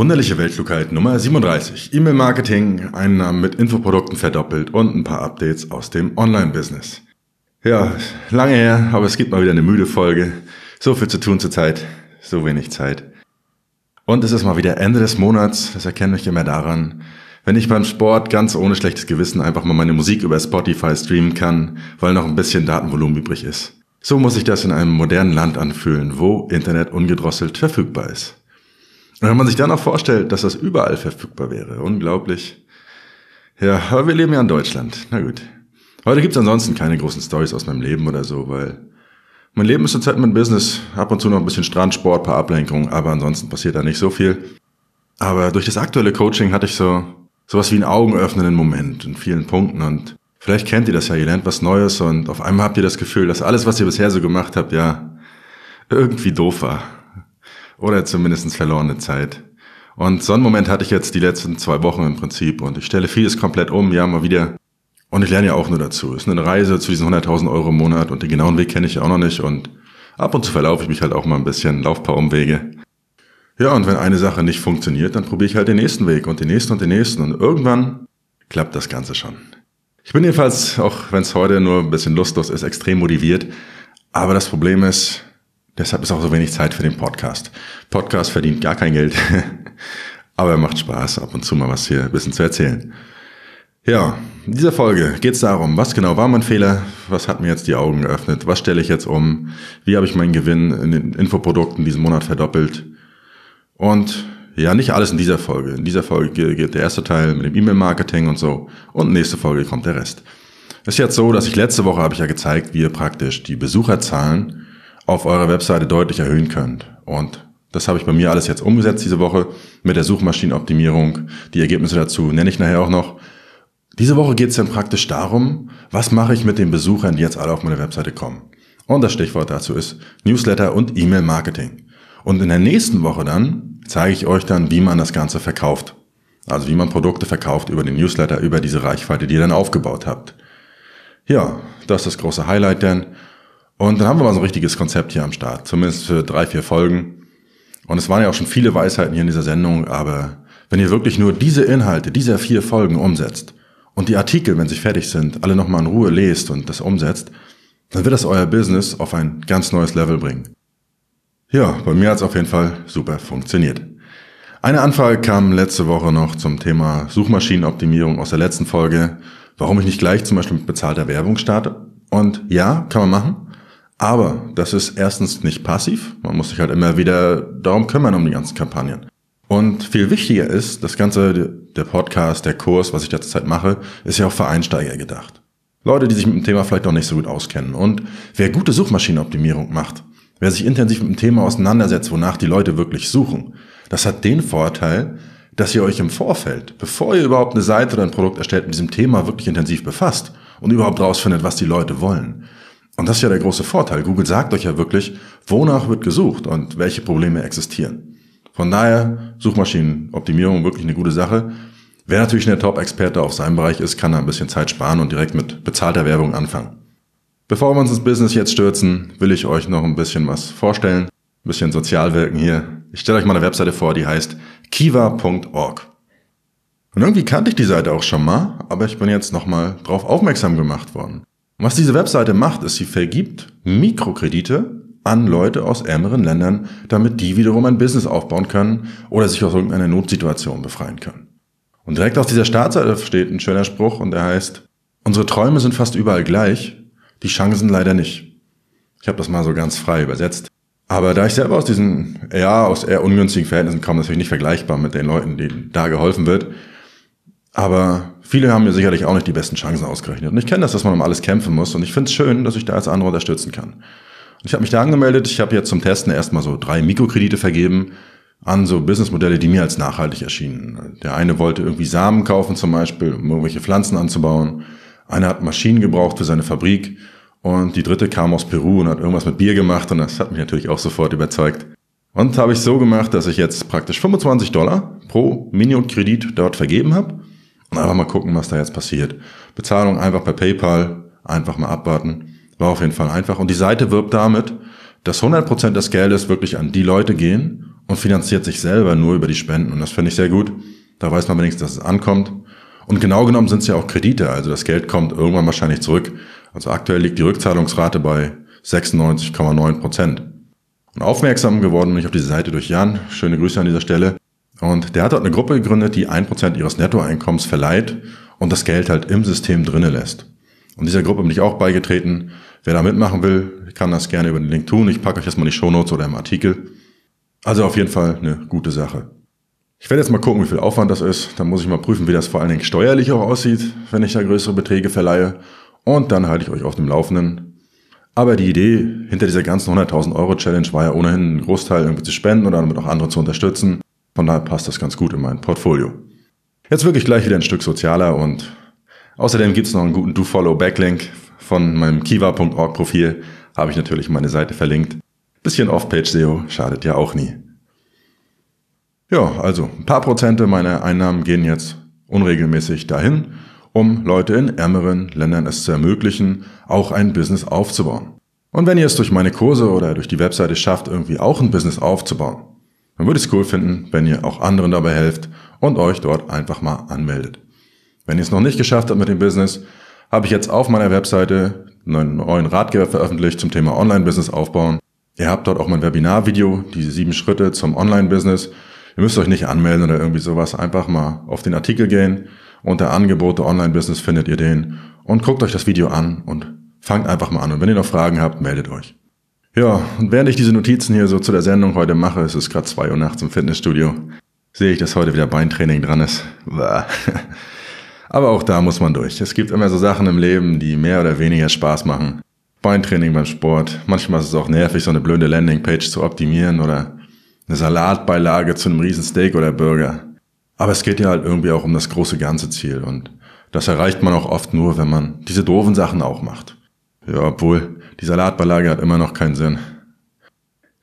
Wunderliche Weltklugheit Nummer 37. E-Mail-Marketing, Einnahmen mit Infoprodukten verdoppelt und ein paar Updates aus dem Online-Business. Ja, lange her, aber es gibt mal wieder eine müde Folge. So viel zu tun zurzeit, so wenig Zeit. Und es ist mal wieder Ende des Monats, das erkenne ich immer daran, wenn ich beim Sport ganz ohne schlechtes Gewissen einfach mal meine Musik über Spotify streamen kann, weil noch ein bisschen Datenvolumen übrig ist. So muss sich das in einem modernen Land anfühlen, wo Internet ungedrosselt verfügbar ist. Und wenn man sich dann auch vorstellt, dass das überall verfügbar wäre, unglaublich. Ja, aber wir leben ja in Deutschland. Na gut. Heute gibt's ansonsten keine großen Stories aus meinem Leben oder so, weil mein Leben ist zurzeit mit Business, ab und zu noch ein bisschen Strandsport, paar Ablenkungen, aber ansonsten passiert da nicht so viel. Aber durch das aktuelle Coaching hatte ich so sowas wie einen augenöffnenden Moment in vielen Punkten und vielleicht kennt ihr das ja, ihr lernt was Neues und auf einmal habt ihr das Gefühl, dass alles, was ihr bisher so gemacht habt, ja, irgendwie doof war. Oder zumindest verlorene Zeit. Und so einen Moment hatte ich jetzt die letzten zwei Wochen im Prinzip und ich stelle vieles komplett um, ja, mal wieder. Und ich lerne ja auch nur dazu. Es ist eine Reise zu diesen 100.000 Euro im Monat und den genauen Weg kenne ich auch noch nicht und ab und zu verlaufe ich mich halt auch mal ein bisschen, lauf paar Umwege. Ja, und wenn eine Sache nicht funktioniert, dann probiere ich halt den nächsten Weg und den nächsten und den nächsten und irgendwann klappt das Ganze schon. Ich bin jedenfalls, auch wenn es heute nur ein bisschen lustlos ist, extrem motiviert. Aber das Problem ist, Deshalb ist auch so wenig Zeit für den Podcast. Podcast verdient gar kein Geld, aber er macht Spaß, ab und zu mal was hier ein bisschen zu erzählen. Ja, in dieser Folge geht es darum, was genau war mein Fehler, was hat mir jetzt die Augen geöffnet, was stelle ich jetzt um, wie habe ich meinen Gewinn in den Infoprodukten diesen Monat verdoppelt. Und ja, nicht alles in dieser Folge. In dieser Folge geht der erste Teil mit dem E-Mail-Marketing und so und nächste Folge kommt der Rest. Es ist jetzt so, dass ich letzte Woche habe ich ja gezeigt, wie ihr praktisch die Besucherzahlen auf eurer Webseite deutlich erhöhen könnt. Und das habe ich bei mir alles jetzt umgesetzt diese Woche mit der Suchmaschinenoptimierung. Die Ergebnisse dazu nenne ich nachher auch noch. Diese Woche geht es dann praktisch darum, was mache ich mit den Besuchern, die jetzt alle auf meine Webseite kommen. Und das Stichwort dazu ist Newsletter und E-Mail-Marketing. Und in der nächsten Woche dann zeige ich euch dann, wie man das Ganze verkauft. Also wie man Produkte verkauft über den Newsletter, über diese Reichweite, die ihr dann aufgebaut habt. Ja, das ist das große Highlight denn. Und dann haben wir mal so ein richtiges Konzept hier am Start, zumindest für drei, vier Folgen. Und es waren ja auch schon viele Weisheiten hier in dieser Sendung, aber wenn ihr wirklich nur diese Inhalte dieser vier Folgen umsetzt und die Artikel, wenn sie fertig sind, alle nochmal in Ruhe lest und das umsetzt, dann wird das euer Business auf ein ganz neues Level bringen. Ja, bei mir hat es auf jeden Fall super funktioniert. Eine Anfrage kam letzte Woche noch zum Thema Suchmaschinenoptimierung aus der letzten Folge, warum ich nicht gleich zum Beispiel mit bezahlter Werbung starte. Und ja, kann man machen. Aber das ist erstens nicht passiv. Man muss sich halt immer wieder darum kümmern, um die ganzen Kampagnen. Und viel wichtiger ist, das Ganze, der Podcast, der Kurs, was ich derzeit mache, ist ja auch für Einsteiger gedacht. Leute, die sich mit dem Thema vielleicht noch nicht so gut auskennen. Und wer gute Suchmaschinenoptimierung macht, wer sich intensiv mit dem Thema auseinandersetzt, wonach die Leute wirklich suchen, das hat den Vorteil, dass ihr euch im Vorfeld, bevor ihr überhaupt eine Seite oder ein Produkt erstellt, mit diesem Thema wirklich intensiv befasst und überhaupt rausfindet, was die Leute wollen. Und das ist ja der große Vorteil. Google sagt euch ja wirklich, wonach wird gesucht und welche Probleme existieren. Von daher, Suchmaschinenoptimierung wirklich eine gute Sache. Wer natürlich ein Top-Experte auf seinem Bereich ist, kann da ein bisschen Zeit sparen und direkt mit bezahlter Werbung anfangen. Bevor wir uns ins Business jetzt stürzen, will ich euch noch ein bisschen was vorstellen. Ein bisschen sozial wirken hier. Ich stelle euch mal eine Webseite vor, die heißt kiva.org. Und irgendwie kannte ich die Seite auch schon mal, aber ich bin jetzt nochmal drauf aufmerksam gemacht worden. Und was diese Webseite macht, ist, sie vergibt Mikrokredite an Leute aus ärmeren Ländern, damit die wiederum ein Business aufbauen können oder sich aus irgendeiner Notsituation befreien können. Und direkt auf dieser Startseite steht ein schöner Spruch und der heißt, unsere Träume sind fast überall gleich, die Chancen leider nicht. Ich habe das mal so ganz frei übersetzt. Aber da ich selber aus diesen, ja, aus eher ungünstigen Verhältnissen komme, natürlich nicht vergleichbar mit den Leuten, denen da geholfen wird. Aber viele haben mir sicherlich auch nicht die besten Chancen ausgerechnet. Und ich kenne das, dass man um alles kämpfen muss. Und ich finde es schön, dass ich da als andere unterstützen kann. Und ich habe mich da angemeldet. Ich habe jetzt zum Testen erstmal so drei Mikrokredite vergeben an so Businessmodelle, die mir als nachhaltig erschienen. Der eine wollte irgendwie Samen kaufen zum Beispiel, um irgendwelche Pflanzen anzubauen. Einer hat Maschinen gebraucht für seine Fabrik. Und die dritte kam aus Peru und hat irgendwas mit Bier gemacht. Und das hat mich natürlich auch sofort überzeugt. Und habe ich so gemacht, dass ich jetzt praktisch 25 Dollar pro Minikredit dort vergeben habe einfach mal gucken, was da jetzt passiert. Bezahlung einfach per PayPal, einfach mal abwarten. War auf jeden Fall einfach. Und die Seite wirbt damit, dass 100% des Geldes wirklich an die Leute gehen und finanziert sich selber nur über die Spenden. Und das finde ich sehr gut. Da weiß man wenigstens, dass es ankommt. Und genau genommen sind es ja auch Kredite. Also das Geld kommt irgendwann wahrscheinlich zurück. Also aktuell liegt die Rückzahlungsrate bei 96,9 Prozent. Und aufmerksam geworden bin ich auf diese Seite durch Jan. Schöne Grüße an dieser Stelle. Und der hat dort eine Gruppe gegründet, die ein Prozent ihres Nettoeinkommens verleiht und das Geld halt im System drinnen lässt. Und dieser Gruppe bin ich auch beigetreten. Wer da mitmachen will, kann das gerne über den Link tun. Ich packe euch das mal in die Shownotes oder im Artikel. Also auf jeden Fall eine gute Sache. Ich werde jetzt mal gucken, wie viel Aufwand das ist. Dann muss ich mal prüfen, wie das vor allen Dingen steuerlich auch aussieht, wenn ich da größere Beträge verleihe. Und dann halte ich euch auf dem Laufenden. Aber die Idee hinter dieser ganzen 100.000 Euro Challenge war ja ohnehin einen Großteil irgendwie zu spenden oder damit auch andere zu unterstützen. Von daher passt das ganz gut in mein Portfolio. Jetzt wirklich gleich wieder ein Stück sozialer und außerdem gibt's noch einen guten Do-Follow-Backlink von meinem kiva.org Profil. Habe ich natürlich meine Seite verlinkt. Bisschen Off-Page-SEO schadet ja auch nie. Ja, also ein paar Prozente meiner Einnahmen gehen jetzt unregelmäßig dahin, um Leute in ärmeren Ländern es zu ermöglichen, auch ein Business aufzubauen. Und wenn ihr es durch meine Kurse oder durch die Webseite schafft, irgendwie auch ein Business aufzubauen, dann würde ich es cool finden, wenn ihr auch anderen dabei helft und euch dort einfach mal anmeldet. Wenn ihr es noch nicht geschafft habt mit dem Business, habe ich jetzt auf meiner Webseite einen neuen Ratgeber veröffentlicht zum Thema Online-Business aufbauen. Ihr habt dort auch mein Webinar-Video, diese sieben Schritte zum Online-Business, Ihr müsst euch nicht anmelden oder irgendwie sowas. Einfach mal auf den Artikel gehen. Unter Angebote Online-Business findet ihr den. Und guckt euch das Video an und fangt einfach mal an. Und wenn ihr noch Fragen habt, meldet euch. Ja, und während ich diese Notizen hier so zu der Sendung heute mache, es ist gerade zwei Uhr nachts im Fitnessstudio, sehe ich, dass heute wieder Beintraining dran ist. Aber auch da muss man durch. Es gibt immer so Sachen im Leben, die mehr oder weniger Spaß machen. Beintraining beim Sport. Manchmal ist es auch nervig, so eine blöde Landingpage zu optimieren oder eine Salatbeilage zu einem riesen Steak oder Burger. Aber es geht ja halt irgendwie auch um das große ganze Ziel und das erreicht man auch oft nur, wenn man diese doofen Sachen auch macht. Ja, obwohl die Salatbeilage hat immer noch keinen Sinn.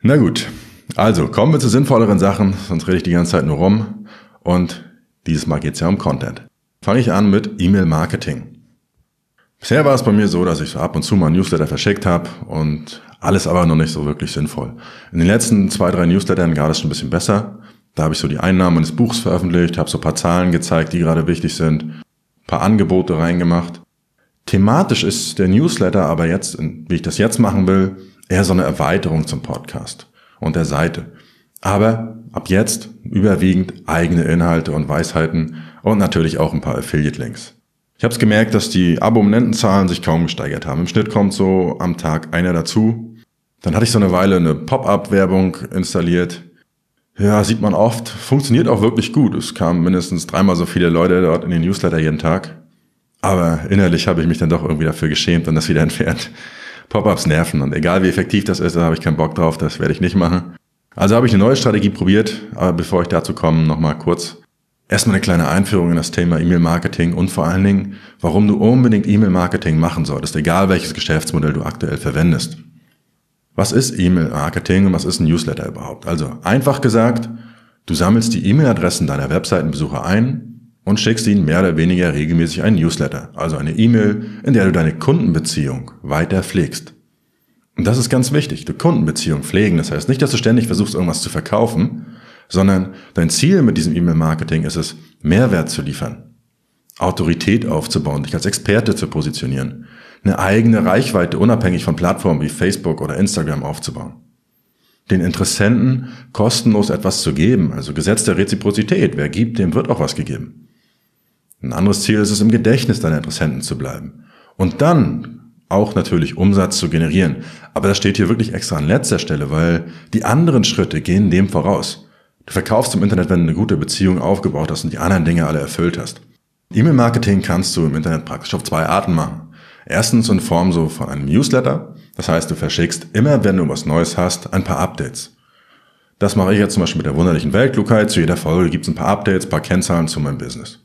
Na gut, also kommen wir zu sinnvolleren Sachen, sonst rede ich die ganze Zeit nur rum und dieses Mal geht's ja um Content. Fange ich an mit E-Mail-Marketing. Bisher war es bei mir so, dass ich so ab und zu mal Newsletter verschickt habe und alles aber noch nicht so wirklich sinnvoll. In den letzten zwei, drei Newslettern gar das schon ein bisschen besser. Da habe ich so die Einnahmen eines Buchs veröffentlicht, habe so ein paar Zahlen gezeigt, die gerade wichtig sind, ein paar Angebote reingemacht. Thematisch ist der Newsletter aber jetzt, wie ich das jetzt machen will, eher so eine Erweiterung zum Podcast und der Seite. Aber ab jetzt überwiegend eigene Inhalte und Weisheiten und natürlich auch ein paar Affiliate-Links. Ich habe es gemerkt, dass die Abonnentenzahlen sich kaum gesteigert haben. Im Schnitt kommt so am Tag einer dazu. Dann hatte ich so eine Weile eine Pop-up-Werbung installiert. Ja, sieht man oft. Funktioniert auch wirklich gut. Es kamen mindestens dreimal so viele Leute dort in den Newsletter jeden Tag. Aber innerlich habe ich mich dann doch irgendwie dafür geschämt und das wieder entfernt. Pop-ups nerven und egal wie effektiv das ist, da habe ich keinen Bock drauf, das werde ich nicht machen. Also habe ich eine neue Strategie probiert, aber bevor ich dazu komme, nochmal kurz Erstmal eine kleine Einführung in das Thema E-Mail-Marketing und vor allen Dingen, warum du unbedingt E-Mail-Marketing machen solltest, egal welches Geschäftsmodell du aktuell verwendest. Was ist E-Mail-Marketing und was ist ein Newsletter überhaupt? Also einfach gesagt, du sammelst die E-Mail-Adressen deiner Webseitenbesucher ein und schickst ihnen mehr oder weniger regelmäßig einen Newsletter, also eine E-Mail, in der du deine Kundenbeziehung weiter pflegst. Und das ist ganz wichtig, du Kundenbeziehung pflegen. Das heißt nicht, dass du ständig versuchst, irgendwas zu verkaufen, sondern dein Ziel mit diesem E-Mail-Marketing ist es, Mehrwert zu liefern, Autorität aufzubauen, dich als Experte zu positionieren, eine eigene Reichweite unabhängig von Plattformen wie Facebook oder Instagram aufzubauen. Den Interessenten kostenlos etwas zu geben, also Gesetz der Reziprozität. Wer gibt, dem wird auch was gegeben. Ein anderes Ziel ist es, im Gedächtnis deiner Interessenten zu bleiben. Und dann auch natürlich Umsatz zu generieren. Aber das steht hier wirklich extra an letzter Stelle, weil die anderen Schritte gehen dem voraus. Du verkaufst im Internet, wenn du eine gute Beziehung aufgebaut hast und die anderen Dinge alle erfüllt hast. E-Mail-Marketing kannst du im Internet praktisch auf zwei Arten machen. Erstens in Form so von einem Newsletter. Das heißt, du verschickst immer, wenn du was Neues hast, ein paar Updates. Das mache ich jetzt zum Beispiel mit der wunderlichen Weltklugheit. Zu jeder Folge gibt es ein paar Updates, ein paar Kennzahlen zu meinem Business.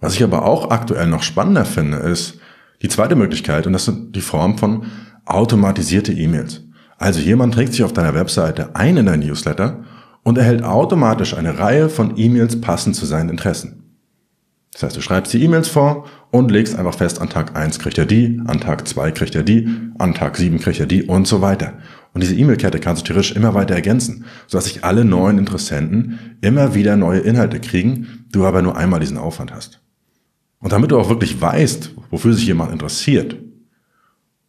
Was ich aber auch aktuell noch spannender finde, ist die zweite Möglichkeit und das sind die Form von automatisierte E-Mails. Also jemand trägt sich auf deiner Webseite ein in dein Newsletter und erhält automatisch eine Reihe von E-Mails passend zu seinen Interessen. Das heißt, du schreibst die E-Mails vor und legst einfach fest, an Tag 1 kriegt er die, an Tag 2 kriegt er die, an Tag 7 kriegt er die und so weiter. Und diese E-Mail-Kette kannst du theoretisch immer weiter ergänzen, sodass sich alle neuen Interessenten immer wieder neue Inhalte kriegen, du aber nur einmal diesen Aufwand hast. Und damit du auch wirklich weißt, wofür sich jemand interessiert,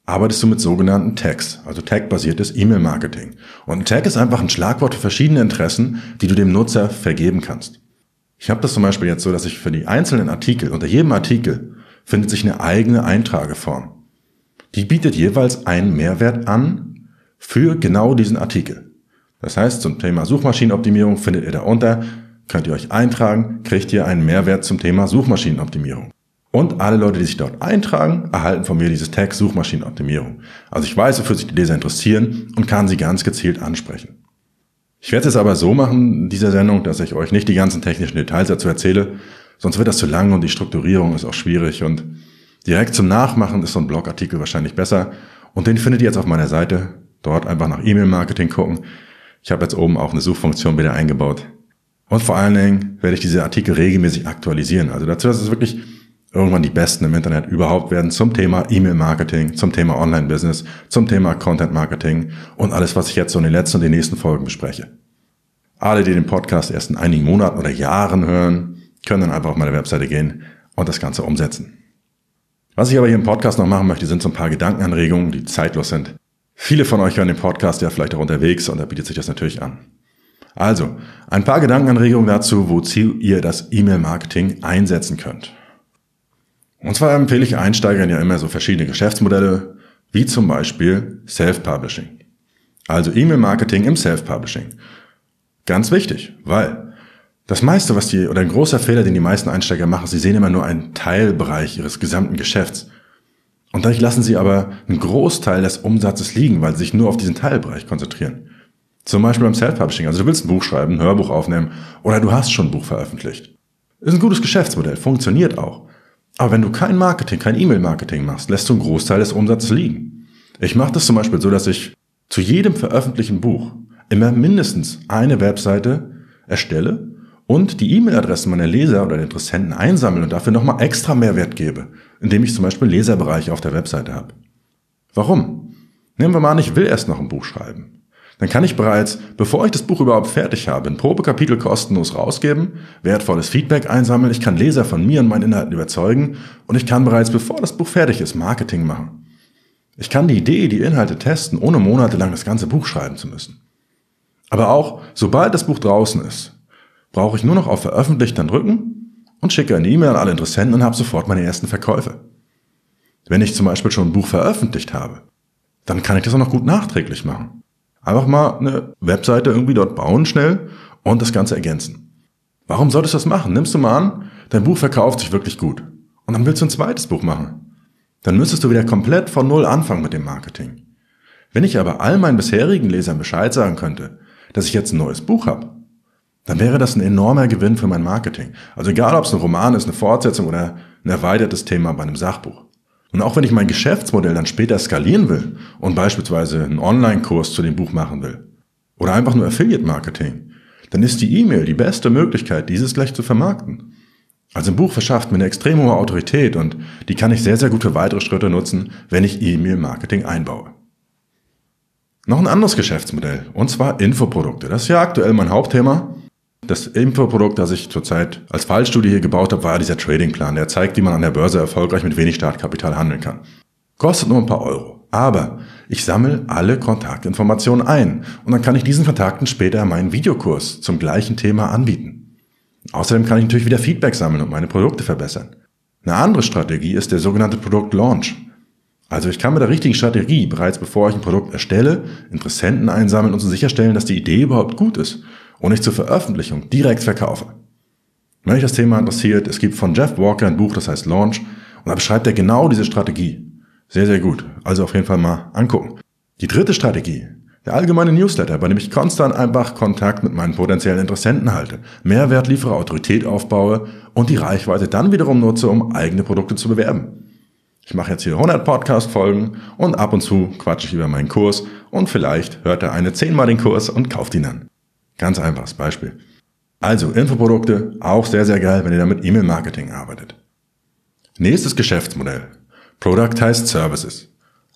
arbeitest du mit sogenannten Tags, also Tag-basiertes E-Mail-Marketing. Und ein Tag ist einfach ein Schlagwort für verschiedene Interessen, die du dem Nutzer vergeben kannst. Ich habe das zum Beispiel jetzt so, dass ich für die einzelnen Artikel, unter jedem Artikel findet sich eine eigene Eintrageform. Die bietet jeweils einen Mehrwert an für genau diesen Artikel. Das heißt, zum Thema Suchmaschinenoptimierung findet ihr da unter, könnt ihr euch eintragen, kriegt ihr einen Mehrwert zum Thema Suchmaschinenoptimierung. Und alle Leute, die sich dort eintragen, erhalten von mir dieses Tag Suchmaschinenoptimierung. Also ich weiß, wofür sich die Leser interessieren und kann sie ganz gezielt ansprechen. Ich werde es aber so machen, in dieser Sendung, dass ich euch nicht die ganzen technischen Details dazu erzähle, sonst wird das zu lang und die Strukturierung ist auch schwierig und direkt zum Nachmachen ist so ein Blogartikel wahrscheinlich besser und den findet ihr jetzt auf meiner Seite. Dort einfach nach E-Mail-Marketing gucken. Ich habe jetzt oben auch eine Suchfunktion wieder eingebaut. Und vor allen Dingen werde ich diese Artikel regelmäßig aktualisieren. Also dazu, dass es wirklich irgendwann die Besten im Internet überhaupt werden zum Thema E-Mail-Marketing, zum Thema Online-Business, zum Thema Content-Marketing und alles, was ich jetzt so in den letzten und den nächsten Folgen bespreche. Alle, die den Podcast erst in einigen Monaten oder Jahren hören, können dann einfach auf meine Webseite gehen und das Ganze umsetzen. Was ich aber hier im Podcast noch machen möchte, sind so ein paar Gedankenanregungen, die zeitlos sind. Viele von euch hören den Podcast ja vielleicht auch unterwegs und da bietet sich das natürlich an. Also, ein paar Gedankenanregungen dazu, wozu ihr das E-Mail-Marketing einsetzen könnt. Und zwar empfehle ich Einsteigern ja immer so verschiedene Geschäftsmodelle, wie zum Beispiel Self-Publishing. Also E-Mail-Marketing im Self-Publishing. Ganz wichtig, weil das meiste, was die, oder ein großer Fehler, den die meisten Einsteiger machen, sie sehen immer nur einen Teilbereich ihres gesamten Geschäfts. Und dadurch lassen sie aber einen Großteil des Umsatzes liegen, weil sie sich nur auf diesen Teilbereich konzentrieren. Zum Beispiel beim Self-Publishing. Also du willst ein Buch schreiben, ein Hörbuch aufnehmen oder du hast schon ein Buch veröffentlicht. Ist ein gutes Geschäftsmodell, funktioniert auch. Aber wenn du kein Marketing, kein E-Mail-Marketing machst, lässt du einen Großteil des Umsatzes liegen. Ich mache das zum Beispiel so, dass ich zu jedem veröffentlichten Buch immer mindestens eine Webseite erstelle und die E-Mail-Adressen meiner Leser oder Interessenten einsammle und dafür nochmal extra Mehrwert gebe, indem ich zum Beispiel Leserbereiche auf der Webseite habe. Warum? Nehmen wir mal an, ich will erst noch ein Buch schreiben dann kann ich bereits, bevor ich das Buch überhaupt fertig habe, ein Probekapitel kostenlos rausgeben, wertvolles Feedback einsammeln, ich kann Leser von mir und meinen Inhalten überzeugen und ich kann bereits, bevor das Buch fertig ist, Marketing machen. Ich kann die Idee, die Inhalte testen, ohne monatelang das ganze Buch schreiben zu müssen. Aber auch, sobald das Buch draußen ist, brauche ich nur noch auf Veröffentlicht dann drücken und schicke eine E-Mail an alle Interessenten und habe sofort meine ersten Verkäufe. Wenn ich zum Beispiel schon ein Buch veröffentlicht habe, dann kann ich das auch noch gut nachträglich machen. Einfach mal eine Webseite irgendwie dort bauen schnell und das Ganze ergänzen. Warum solltest du das machen? Nimmst du mal an, dein Buch verkauft sich wirklich gut. Und dann willst du ein zweites Buch machen. Dann müsstest du wieder komplett von Null anfangen mit dem Marketing. Wenn ich aber all meinen bisherigen Lesern Bescheid sagen könnte, dass ich jetzt ein neues Buch habe, dann wäre das ein enormer Gewinn für mein Marketing. Also egal, ob es ein Roman ist, eine Fortsetzung oder ein erweitertes Thema bei einem Sachbuch. Und auch wenn ich mein Geschäftsmodell dann später skalieren will und beispielsweise einen Online-Kurs zu dem Buch machen will oder einfach nur Affiliate-Marketing, dann ist die E-Mail die beste Möglichkeit, dieses gleich zu vermarkten. Also ein Buch verschafft mir eine extrem hohe Autorität und die kann ich sehr, sehr gut für weitere Schritte nutzen, wenn ich E-Mail-Marketing einbaue. Noch ein anderes Geschäftsmodell, und zwar Infoprodukte. Das ist ja aktuell mein Hauptthema. Das Infoprodukt, das ich zurzeit als Fallstudie hier gebaut habe, war dieser Tradingplan. Der zeigt, wie man an der Börse erfolgreich mit wenig Startkapital handeln kann. Kostet nur ein paar Euro. Aber ich sammle alle Kontaktinformationen ein und dann kann ich diesen Kontakten später meinen Videokurs zum gleichen Thema anbieten. Außerdem kann ich natürlich wieder Feedback sammeln und meine Produkte verbessern. Eine andere Strategie ist der sogenannte Produktlaunch. Also ich kann mit der richtigen Strategie bereits bevor ich ein Produkt erstelle, Interessenten einsammeln und so sicherstellen, dass die Idee überhaupt gut ist und ich zur Veröffentlichung direkt verkaufe. Wenn euch das Thema interessiert, es gibt von Jeff Walker ein Buch, das heißt Launch, und da beschreibt er genau diese Strategie. Sehr, sehr gut. Also auf jeden Fall mal angucken. Die dritte Strategie, der allgemeine Newsletter, bei dem ich konstant einfach Kontakt mit meinen potenziellen Interessenten halte, Mehrwert liefere, Autorität aufbaue und die Reichweite dann wiederum nutze, um eigene Produkte zu bewerben. Ich mache jetzt hier 100 Podcast-Folgen und ab und zu quatsche ich über meinen Kurs und vielleicht hört er eine zehnmal den Kurs und kauft ihn dann. Ganz einfaches Beispiel. Also Infoprodukte, auch sehr, sehr geil, wenn ihr damit E-Mail-Marketing arbeitet. Nächstes Geschäftsmodell. Productized Services.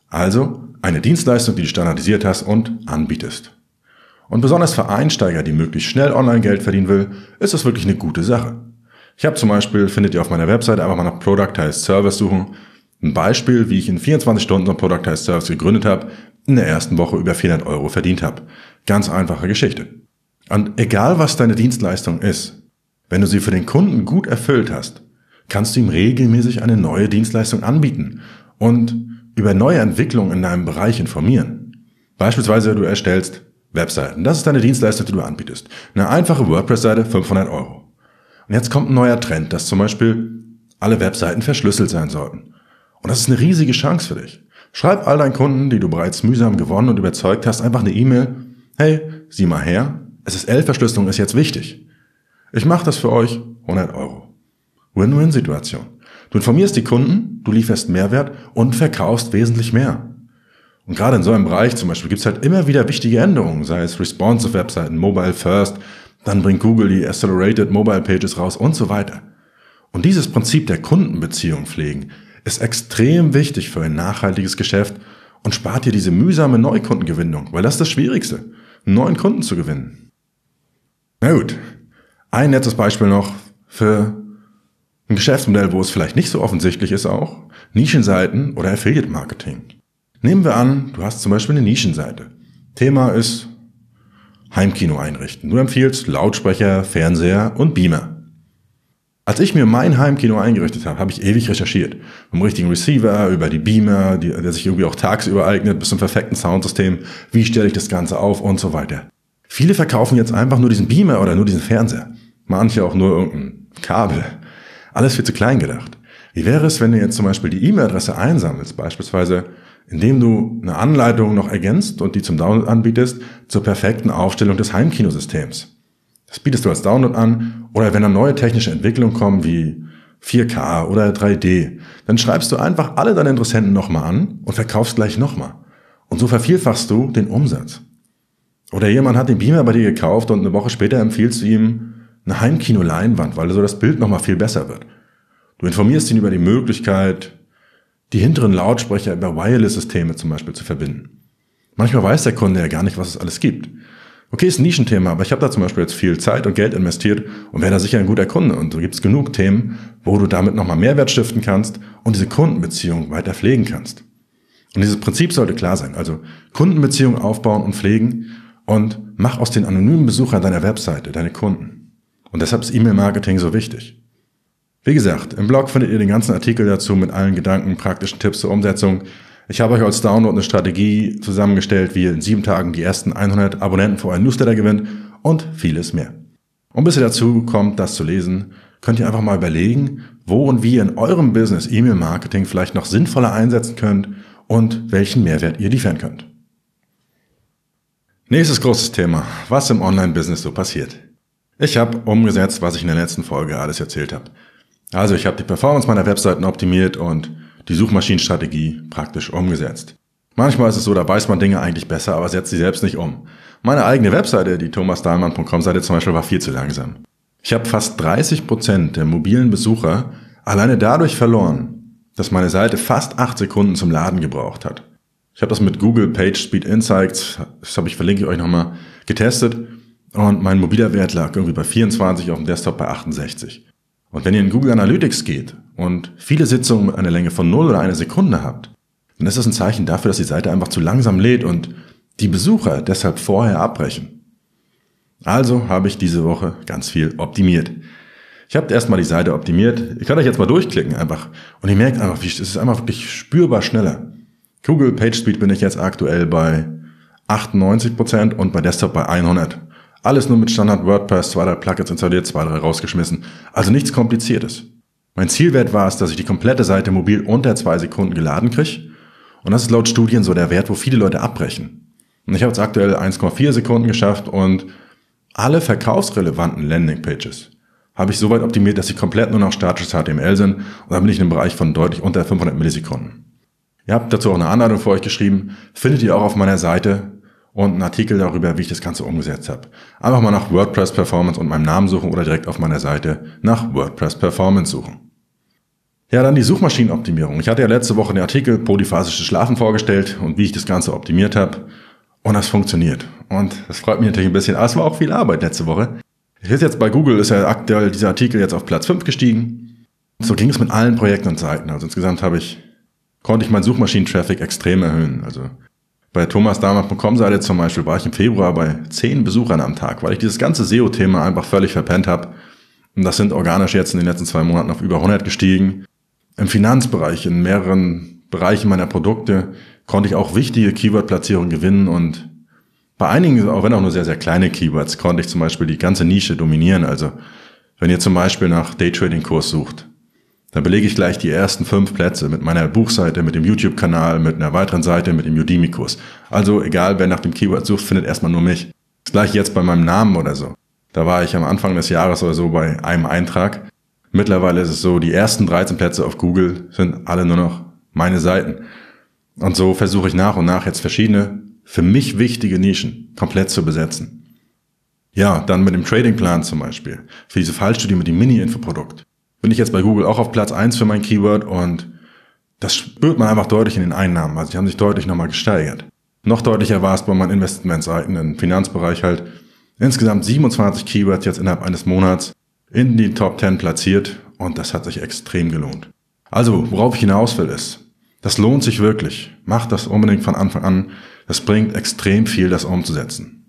Also eine Dienstleistung, die du standardisiert hast und anbietest. Und besonders für Einsteiger, die möglichst schnell online Geld verdienen will, ist das wirklich eine gute Sache. Ich habe zum Beispiel, findet ihr auf meiner Website, einfach mal nach Productized Service suchen. Ein Beispiel, wie ich in 24 Stunden so einen Productized Service gegründet habe, in der ersten Woche über 400 Euro verdient habe. Ganz einfache Geschichte. Und egal was deine Dienstleistung ist, wenn du sie für den Kunden gut erfüllt hast, kannst du ihm regelmäßig eine neue Dienstleistung anbieten und über neue Entwicklungen in deinem Bereich informieren. Beispielsweise du erstellst Webseiten. Das ist deine Dienstleistung, die du anbietest. Eine einfache WordPress-Seite, 500 Euro. Und jetzt kommt ein neuer Trend, dass zum Beispiel alle Webseiten verschlüsselt sein sollten. Und das ist eine riesige Chance für dich. Schreib all deinen Kunden, die du bereits mühsam gewonnen und überzeugt hast, einfach eine E-Mail. Hey, sieh mal her, SSL-Verschlüsselung ist jetzt wichtig. Ich mache das für euch 100 Euro. Win-Win-Situation. Du informierst die Kunden, du lieferst Mehrwert und verkaufst wesentlich mehr. Und gerade in so einem Bereich zum Beispiel gibt's halt immer wieder wichtige Änderungen, sei es responsive Webseiten, Mobile First, dann bringt Google die Accelerated Mobile Pages raus und so weiter. Und dieses Prinzip der Kundenbeziehung pflegen ist extrem wichtig für ein nachhaltiges Geschäft und spart dir diese mühsame Neukundengewinnung, weil das ist das Schwierigste, einen neuen Kunden zu gewinnen. Na gut, ein nettes Beispiel noch für ein Geschäftsmodell, wo es vielleicht nicht so offensichtlich ist auch, Nischenseiten oder Affiliate Marketing. Nehmen wir an, du hast zum Beispiel eine Nischenseite. Thema ist Heimkino einrichten. Du empfiehlst Lautsprecher, Fernseher und Beamer. Als ich mir mein Heimkino eingerichtet habe, habe ich ewig recherchiert. Vom richtigen Receiver, über die Beamer, die, der sich irgendwie auch tagsüber eignet, bis zum perfekten Soundsystem. Wie stelle ich das Ganze auf und so weiter. Viele verkaufen jetzt einfach nur diesen Beamer oder nur diesen Fernseher. Manche auch nur irgendein Kabel. Alles viel zu klein gedacht. Wie wäre es, wenn du jetzt zum Beispiel die E-Mail-Adresse einsammelst, beispielsweise indem du eine Anleitung noch ergänzt und die zum Download anbietest zur perfekten Aufstellung des Heimkinosystems. Das bietest du als Download an oder wenn dann neue technische Entwicklungen kommen wie 4K oder 3D, dann schreibst du einfach alle deine Interessenten nochmal an und verkaufst gleich nochmal. Und so vervielfachst du den Umsatz. Oder jemand hat den Beamer bei dir gekauft und eine Woche später empfiehlst du ihm eine Heimkino-Leinwand, weil so das Bild nochmal viel besser wird. Du informierst ihn über die Möglichkeit, die hinteren Lautsprecher über Wireless-Systeme zum Beispiel zu verbinden. Manchmal weiß der Kunde ja gar nicht, was es alles gibt. Okay, ist ein Nischenthema, aber ich habe da zum Beispiel jetzt viel Zeit und Geld investiert und wäre da sicher ein guter Kunde. Und so gibt es genug Themen, wo du damit nochmal Mehrwert stiften kannst und diese Kundenbeziehung weiter pflegen kannst. Und dieses Prinzip sollte klar sein. Also Kundenbeziehung aufbauen und pflegen und mach aus den anonymen Besuchern deiner Webseite deine Kunden. Und deshalb ist E-Mail-Marketing so wichtig. Wie gesagt, im Blog findet ihr den ganzen Artikel dazu mit allen Gedanken, praktischen Tipps zur Umsetzung. Ich habe euch als Download eine Strategie zusammengestellt, wie ihr in sieben Tagen die ersten 100 Abonnenten für euren Newsletter gewinnt und vieles mehr. Und bis ihr dazu kommt, das zu lesen, könnt ihr einfach mal überlegen, wo und wie ihr in eurem Business E-Mail-Marketing vielleicht noch sinnvoller einsetzen könnt und welchen Mehrwert ihr liefern könnt. Nächstes großes Thema, was im Online-Business so passiert. Ich habe umgesetzt, was ich in der letzten Folge alles erzählt habe. Also ich habe die Performance meiner Webseiten optimiert und die Suchmaschinenstrategie praktisch umgesetzt. Manchmal ist es so, da weiß man Dinge eigentlich besser, aber setzt sie selbst nicht um. Meine eigene Webseite, die thomasdahlmann.com Seite zum Beispiel, war viel zu langsam. Ich habe fast 30 Prozent der mobilen Besucher alleine dadurch verloren, dass meine Seite fast 8 Sekunden zum Laden gebraucht hat. Ich habe das mit Google Page Speed Insights, das habe ich verlinke ich euch nochmal, getestet und mein mobiler Wert lag irgendwie bei 24, auf dem Desktop bei 68. Und wenn ihr in Google Analytics geht und viele Sitzungen mit einer Länge von 0 oder einer Sekunde habt, dann ist das ein Zeichen dafür, dass die Seite einfach zu langsam lädt und die Besucher deshalb vorher abbrechen. Also habe ich diese Woche ganz viel optimiert. Ich habe erstmal die Seite optimiert. Ihr könnt euch jetzt mal durchklicken einfach. Und ihr merkt einfach, es ist einfach wirklich spürbar schneller. Google PageSpeed bin ich jetzt aktuell bei 98% und bei Desktop bei 100. Alles nur mit Standard WordPress, zwei, drei Plugins installiert, zwei, drei rausgeschmissen. Also nichts Kompliziertes. Mein Zielwert war es, dass ich die komplette Seite mobil unter zwei Sekunden geladen kriege. Und das ist laut Studien so der Wert, wo viele Leute abbrechen. Und ich habe jetzt aktuell 1,4 Sekunden geschafft und alle verkaufsrelevanten Landingpages habe ich so weit optimiert, dass sie komplett nur noch statisches HTML sind und dann bin ich in einem Bereich von deutlich unter 500 Millisekunden. Ihr habt dazu auch eine Anleitung für euch geschrieben, findet ihr auch auf meiner Seite und einen Artikel darüber, wie ich das Ganze umgesetzt habe. Einfach mal nach WordPress Performance und meinem Namen suchen oder direkt auf meiner Seite nach WordPress Performance suchen. Ja, dann die Suchmaschinenoptimierung. Ich hatte ja letzte Woche den Artikel Polyphasisches Schlafen vorgestellt und wie ich das Ganze optimiert habe. Und das funktioniert. Und das freut mich natürlich ein bisschen. Aber es war auch viel Arbeit letzte Woche. Ist jetzt bei Google, ist ja aktuell dieser Artikel jetzt auf Platz 5 gestiegen. So ging es mit allen Projekten und Seiten. Also insgesamt habe ich, konnte ich meinen Suchmaschinen-Traffic extrem erhöhen. Also bei thomasdahmer.com-Seite zum Beispiel war ich im Februar bei 10 Besuchern am Tag, weil ich dieses ganze SEO-Thema einfach völlig verpennt habe. Und das sind organisch jetzt in den letzten zwei Monaten auf über 100 gestiegen. Im Finanzbereich, in mehreren Bereichen meiner Produkte, konnte ich auch wichtige Keyword-Platzierungen gewinnen und bei einigen, auch wenn auch nur sehr, sehr kleine Keywords, konnte ich zum Beispiel die ganze Nische dominieren. Also wenn ihr zum Beispiel nach Daytrading-Kurs sucht, dann belege ich gleich die ersten fünf Plätze mit meiner Buchseite, mit dem YouTube-Kanal, mit einer weiteren Seite, mit dem Udemy-Kurs. Also egal, wer nach dem Keyword sucht, findet erstmal nur mich. Das gleiche jetzt bei meinem Namen oder so. Da war ich am Anfang des Jahres oder so bei einem Eintrag. Mittlerweile ist es so, die ersten 13 Plätze auf Google sind alle nur noch meine Seiten. Und so versuche ich nach und nach jetzt verschiedene für mich wichtige Nischen komplett zu besetzen. Ja, dann mit dem Tradingplan zum Beispiel. Für diese Fallstudie mit dem Mini-Infoprodukt. Bin ich jetzt bei Google auch auf Platz eins für mein Keyword und das spürt man einfach deutlich in den Einnahmen. Also die haben sich deutlich nochmal gesteigert. Noch deutlicher war es bei meinen Investmentseiten im Finanzbereich halt. Insgesamt 27 Keywords jetzt innerhalb eines Monats in die Top 10 platziert und das hat sich extrem gelohnt. Also, worauf ich hinaus will ist, das lohnt sich wirklich. Macht das unbedingt von Anfang an. Das bringt extrem viel, das umzusetzen.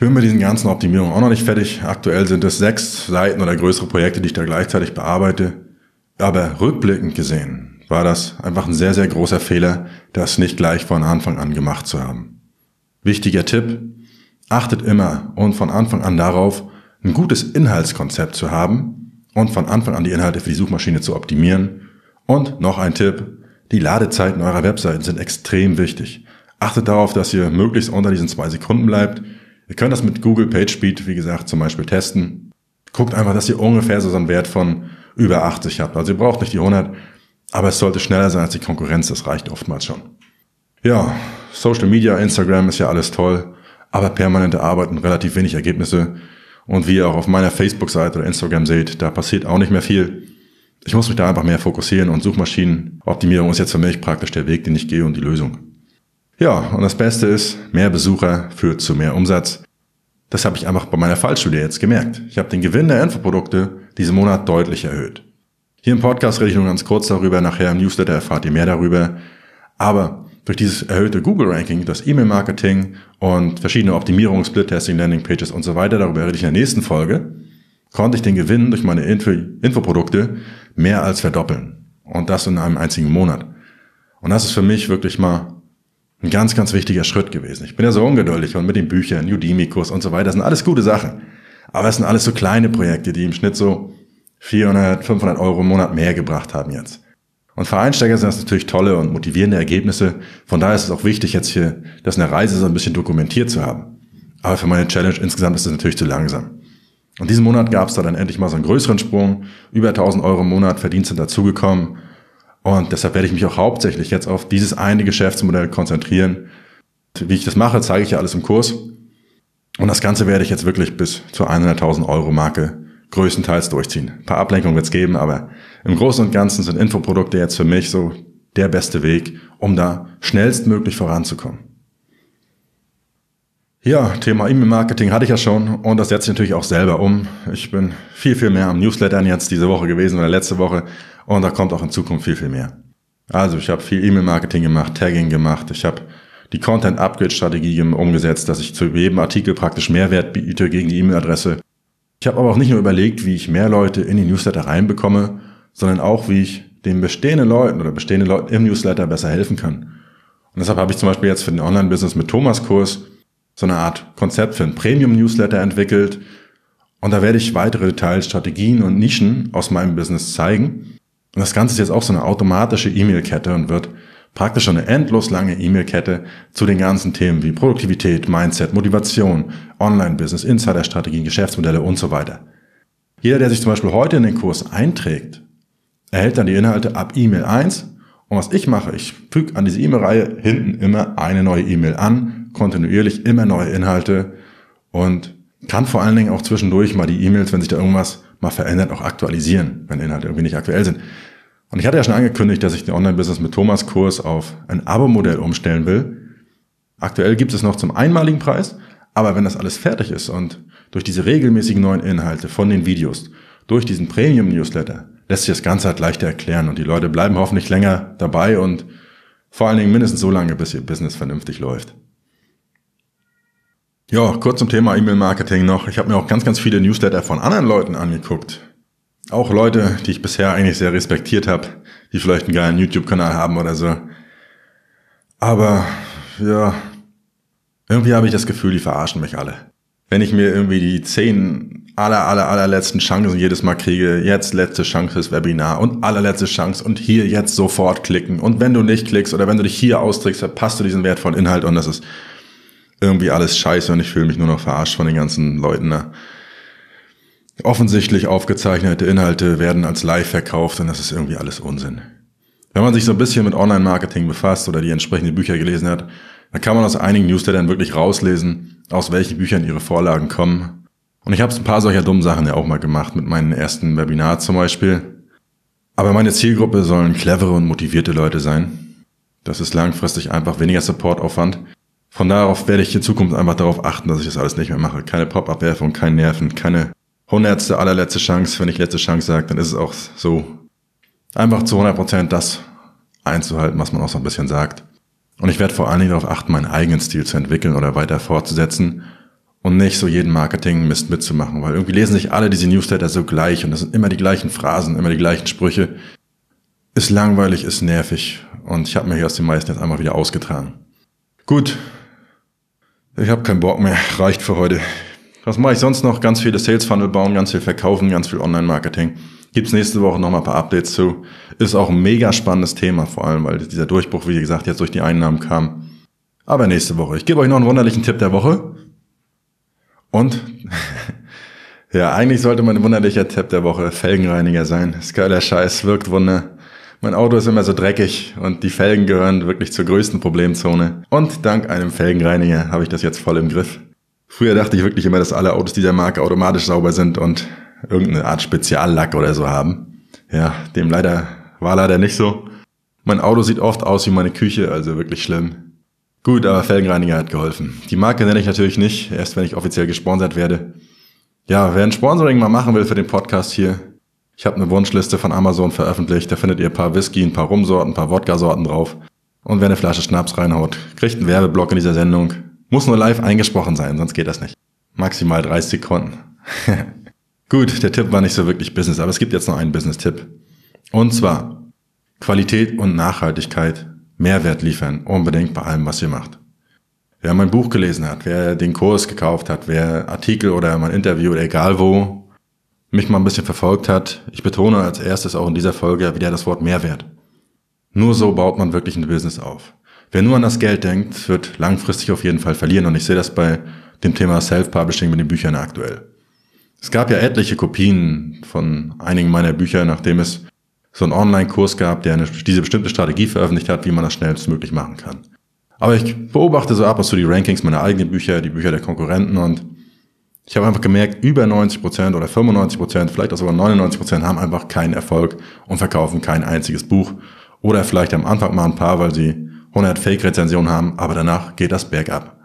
Ich bin mit diesen ganzen Optimierungen auch noch nicht fertig. Aktuell sind es sechs Seiten oder größere Projekte, die ich da gleichzeitig bearbeite. Aber rückblickend gesehen war das einfach ein sehr, sehr großer Fehler, das nicht gleich von Anfang an gemacht zu haben. Wichtiger Tipp, achtet immer und von Anfang an darauf, ein gutes Inhaltskonzept zu haben und von Anfang an die Inhalte für die Suchmaschine zu optimieren und noch ein Tipp, die Ladezeiten eurer Webseiten sind extrem wichtig. Achtet darauf, dass ihr möglichst unter diesen zwei Sekunden bleibt. Ihr könnt das mit Google PageSpeed, wie gesagt, zum Beispiel testen. Guckt einfach, dass ihr ungefähr so einen Wert von über 80 habt. Also ihr braucht nicht die 100, aber es sollte schneller sein als die Konkurrenz. Das reicht oftmals schon. Ja, Social Media, Instagram ist ja alles toll, aber permanente Arbeit und relativ wenig Ergebnisse. Und wie ihr auch auf meiner Facebook-Seite oder Instagram seht, da passiert auch nicht mehr viel ich muss mich da einfach mehr fokussieren und Suchmaschinenoptimierung ist jetzt für mich praktisch der Weg, den ich gehe und die Lösung. Ja, und das Beste ist, mehr Besucher führt zu mehr Umsatz. Das habe ich einfach bei meiner Fallstudie jetzt gemerkt. Ich habe den Gewinn der Infoprodukte diesen Monat deutlich erhöht. Hier im Podcast rede ich nur ganz kurz darüber, nachher im Newsletter erfahrt ihr mehr darüber. Aber durch dieses erhöhte Google-Ranking, das E-Mail-Marketing und verschiedene Optimierungen, Split-Testing, Landing-Pages und so weiter, darüber rede ich in der nächsten Folge, konnte ich den Gewinn durch meine Info Infoprodukte mehr als verdoppeln. Und das in einem einzigen Monat. Und das ist für mich wirklich mal ein ganz, ganz wichtiger Schritt gewesen. Ich bin ja so ungeduldig und mit den Büchern, Udemy-Kurs und so weiter, das sind alles gute Sachen. Aber es sind alles so kleine Projekte, die im Schnitt so 400, 500 Euro im Monat mehr gebracht haben jetzt. Und für Einsteiger sind das natürlich tolle und motivierende Ergebnisse. Von daher ist es auch wichtig, jetzt hier das in der Reise so ein bisschen dokumentiert zu haben. Aber für meine Challenge insgesamt ist es natürlich zu langsam. Und diesen Monat gab es da dann endlich mal so einen größeren Sprung. Über 1000 Euro im Monat Verdienste dazugekommen. Und deshalb werde ich mich auch hauptsächlich jetzt auf dieses eine Geschäftsmodell konzentrieren. Wie ich das mache, zeige ich ja alles im Kurs. Und das Ganze werde ich jetzt wirklich bis zur 100.000 Euro Marke größtenteils durchziehen. Ein paar Ablenkungen wird es geben, aber im Großen und Ganzen sind Infoprodukte jetzt für mich so der beste Weg, um da schnellstmöglich voranzukommen. Ja, Thema E-Mail-Marketing hatte ich ja schon und das setze ich natürlich auch selber um. Ich bin viel, viel mehr am Newslettern jetzt diese Woche gewesen oder letzte Woche und da kommt auch in Zukunft viel, viel mehr. Also ich habe viel E-Mail-Marketing gemacht, Tagging gemacht, ich habe die Content-Upgrade-Strategie umgesetzt, dass ich zu jedem Artikel praktisch Mehrwert biete gegen die E-Mail-Adresse. Ich habe aber auch nicht nur überlegt, wie ich mehr Leute in die Newsletter reinbekomme, sondern auch, wie ich den bestehenden Leuten oder bestehenden Leuten im Newsletter besser helfen kann. Und deshalb habe ich zum Beispiel jetzt für den Online-Business mit Thomas Kurs so eine Art Konzept für ein Premium-Newsletter entwickelt. Und da werde ich weitere Details, Strategien und Nischen aus meinem Business zeigen. Und das Ganze ist jetzt auch so eine automatische E-Mail-Kette und wird praktisch eine endlos lange E-Mail-Kette zu den ganzen Themen wie Produktivität, Mindset, Motivation, Online-Business, Insider-Strategien, Geschäftsmodelle und so weiter. Jeder, der sich zum Beispiel heute in den Kurs einträgt, erhält dann die Inhalte ab E-Mail 1. Und was ich mache, ich füge an diese E-Mail-Reihe hinten immer eine neue E-Mail an, kontinuierlich immer neue Inhalte und kann vor allen Dingen auch zwischendurch mal die E-Mails, wenn sich da irgendwas mal verändern, auch aktualisieren, wenn Inhalte irgendwie nicht aktuell sind. Und ich hatte ja schon angekündigt, dass ich den Online-Business mit Thomas Kurs auf ein Abo-Modell umstellen will. Aktuell gibt es noch zum einmaligen Preis, aber wenn das alles fertig ist und durch diese regelmäßigen neuen Inhalte von den Videos, durch diesen Premium-Newsletter, lässt sich das Ganze halt leichter erklären und die Leute bleiben hoffentlich länger dabei und vor allen Dingen mindestens so lange, bis ihr Business vernünftig läuft. Ja, kurz zum Thema E-Mail-Marketing noch. Ich habe mir auch ganz, ganz viele Newsletter von anderen Leuten angeguckt. Auch Leute, die ich bisher eigentlich sehr respektiert habe, die vielleicht einen geilen YouTube-Kanal haben oder so. Aber ja, irgendwie habe ich das Gefühl, die verarschen mich alle. Wenn ich mir irgendwie die zehn aller, aller, allerletzten Chancen jedes Mal kriege, jetzt letzte Chance fürs Webinar und allerletzte Chance und hier jetzt sofort klicken. Und wenn du nicht klickst oder wenn du dich hier austrägst, verpasst du diesen wertvollen Inhalt und das ist irgendwie alles scheiße und ich fühle mich nur noch verarscht von den ganzen Leuten. Ne? Offensichtlich aufgezeichnete Inhalte werden als live verkauft und das ist irgendwie alles Unsinn. Wenn man sich so ein bisschen mit Online-Marketing befasst oder die entsprechenden Bücher gelesen hat, dann kann man aus einigen Newslettern wirklich rauslesen, aus welchen Büchern ihre Vorlagen kommen. Und ich habe ein paar solcher dummen Sachen ja auch mal gemacht mit meinen ersten Webinaren zum Beispiel. Aber meine Zielgruppe sollen clevere und motivierte Leute sein. Das ist langfristig einfach weniger Supportaufwand von darauf werde ich in Zukunft einfach darauf achten, dass ich das alles nicht mehr mache. Keine Pop-Up-Werfung, kein Nerven, keine hundertste, allerletzte Chance. Wenn ich letzte Chance sage, dann ist es auch so. Einfach zu 100 Prozent das einzuhalten, was man auch so ein bisschen sagt. Und ich werde vor allen Dingen darauf achten, meinen eigenen Stil zu entwickeln oder weiter fortzusetzen und nicht so jeden Marketing-Mist mitzumachen, weil irgendwie lesen sich alle diese Newsletter so gleich und das sind immer die gleichen Phrasen, immer die gleichen Sprüche. Ist langweilig, ist nervig und ich habe mir hier aus den meisten jetzt einmal wieder ausgetragen. Gut, ich habe keinen Bock mehr. Reicht für heute. Was mache ich sonst noch? Ganz viele Sales Funnel bauen, ganz viel verkaufen, ganz viel Online-Marketing. Gibt's nächste Woche noch mal ein paar Updates zu. Ist auch ein mega spannendes Thema, vor allem, weil dieser Durchbruch, wie gesagt, jetzt durch die Einnahmen kam. Aber nächste Woche. Ich gebe euch noch einen wunderlichen Tipp der Woche. Und ja, eigentlich sollte mein wunderlicher Tipp der Woche Felgenreiniger sein. Ist geiler Scheiß, wirkt Wunder. Mein Auto ist immer so dreckig und die Felgen gehören wirklich zur größten Problemzone. Und dank einem Felgenreiniger habe ich das jetzt voll im Griff. Früher dachte ich wirklich immer, dass alle Autos dieser Marke automatisch sauber sind und irgendeine Art Speziallack oder so haben. Ja, dem leider war leider nicht so. Mein Auto sieht oft aus wie meine Küche, also wirklich schlimm. Gut, aber Felgenreiniger hat geholfen. Die Marke nenne ich natürlich nicht, erst wenn ich offiziell gesponsert werde. Ja, wer ein Sponsoring mal machen will für den Podcast hier, ich habe eine Wunschliste von Amazon veröffentlicht, da findet ihr ein paar Whisky, ein paar Rumsorten, ein paar Wodka-Sorten drauf. Und wer eine Flasche Schnaps reinhaut, kriegt einen Werbeblock in dieser Sendung. Muss nur live eingesprochen sein, sonst geht das nicht. Maximal 30 Sekunden. Gut, der Tipp war nicht so wirklich Business, aber es gibt jetzt noch einen Business-Tipp. Und zwar Qualität und Nachhaltigkeit, Mehrwert liefern, unbedingt bei allem, was ihr macht. Wer mein Buch gelesen hat, wer den Kurs gekauft hat, wer Artikel oder mein Interview oder egal wo mich mal ein bisschen verfolgt hat, ich betone als erstes auch in dieser Folge wieder das Wort Mehrwert. Nur so baut man wirklich ein Business auf. Wer nur an das Geld denkt, wird langfristig auf jeden Fall verlieren und ich sehe das bei dem Thema Self-Publishing mit den Büchern aktuell. Es gab ja etliche Kopien von einigen meiner Bücher, nachdem es so einen Online-Kurs gab, der eine, diese bestimmte Strategie veröffentlicht hat, wie man das schnellstmöglich machen kann. Aber ich beobachte so ab und zu die Rankings meiner eigenen Bücher, die Bücher der Konkurrenten und ich habe einfach gemerkt, über 90 Prozent oder 95 Prozent, vielleicht auch sogar 99 Prozent haben einfach keinen Erfolg und verkaufen kein einziges Buch. Oder vielleicht am Anfang mal ein paar, weil sie 100 Fake-Rezensionen haben, aber danach geht das bergab.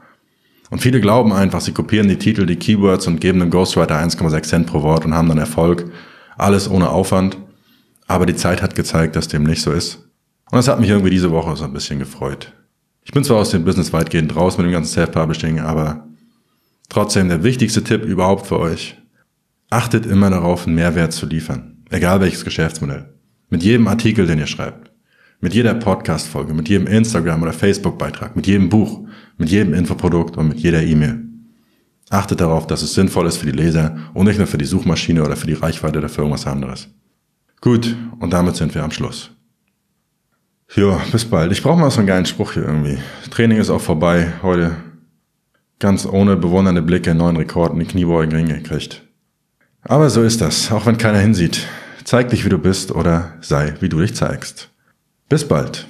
Und viele glauben einfach, sie kopieren die Titel, die Keywords und geben dem Ghostwriter 1,6 Cent pro Wort und haben dann Erfolg. Alles ohne Aufwand. Aber die Zeit hat gezeigt, dass dem nicht so ist. Und das hat mich irgendwie diese Woche so ein bisschen gefreut. Ich bin zwar aus dem Business weitgehend raus mit dem ganzen Self-Publishing, aber Trotzdem der wichtigste Tipp überhaupt für euch. Achtet immer darauf, einen Mehrwert zu liefern. Egal welches Geschäftsmodell. Mit jedem Artikel, den ihr schreibt. Mit jeder Podcast-Folge, mit jedem Instagram- oder Facebook-Beitrag, mit jedem Buch, mit jedem Infoprodukt und mit jeder E-Mail. Achtet darauf, dass es sinnvoll ist für die Leser und nicht nur für die Suchmaschine oder für die Reichweite oder für irgendwas anderes. Gut, und damit sind wir am Schluss. Ja, bis bald. Ich brauche mal so einen geilen Spruch hier irgendwie. Training ist auch vorbei. Heute ganz ohne bewundernde Blicke neuen Rekord in die Kniebeugen hingekriegt. Aber so ist das, auch wenn keiner hinsieht. Zeig dich, wie du bist oder sei, wie du dich zeigst. Bis bald.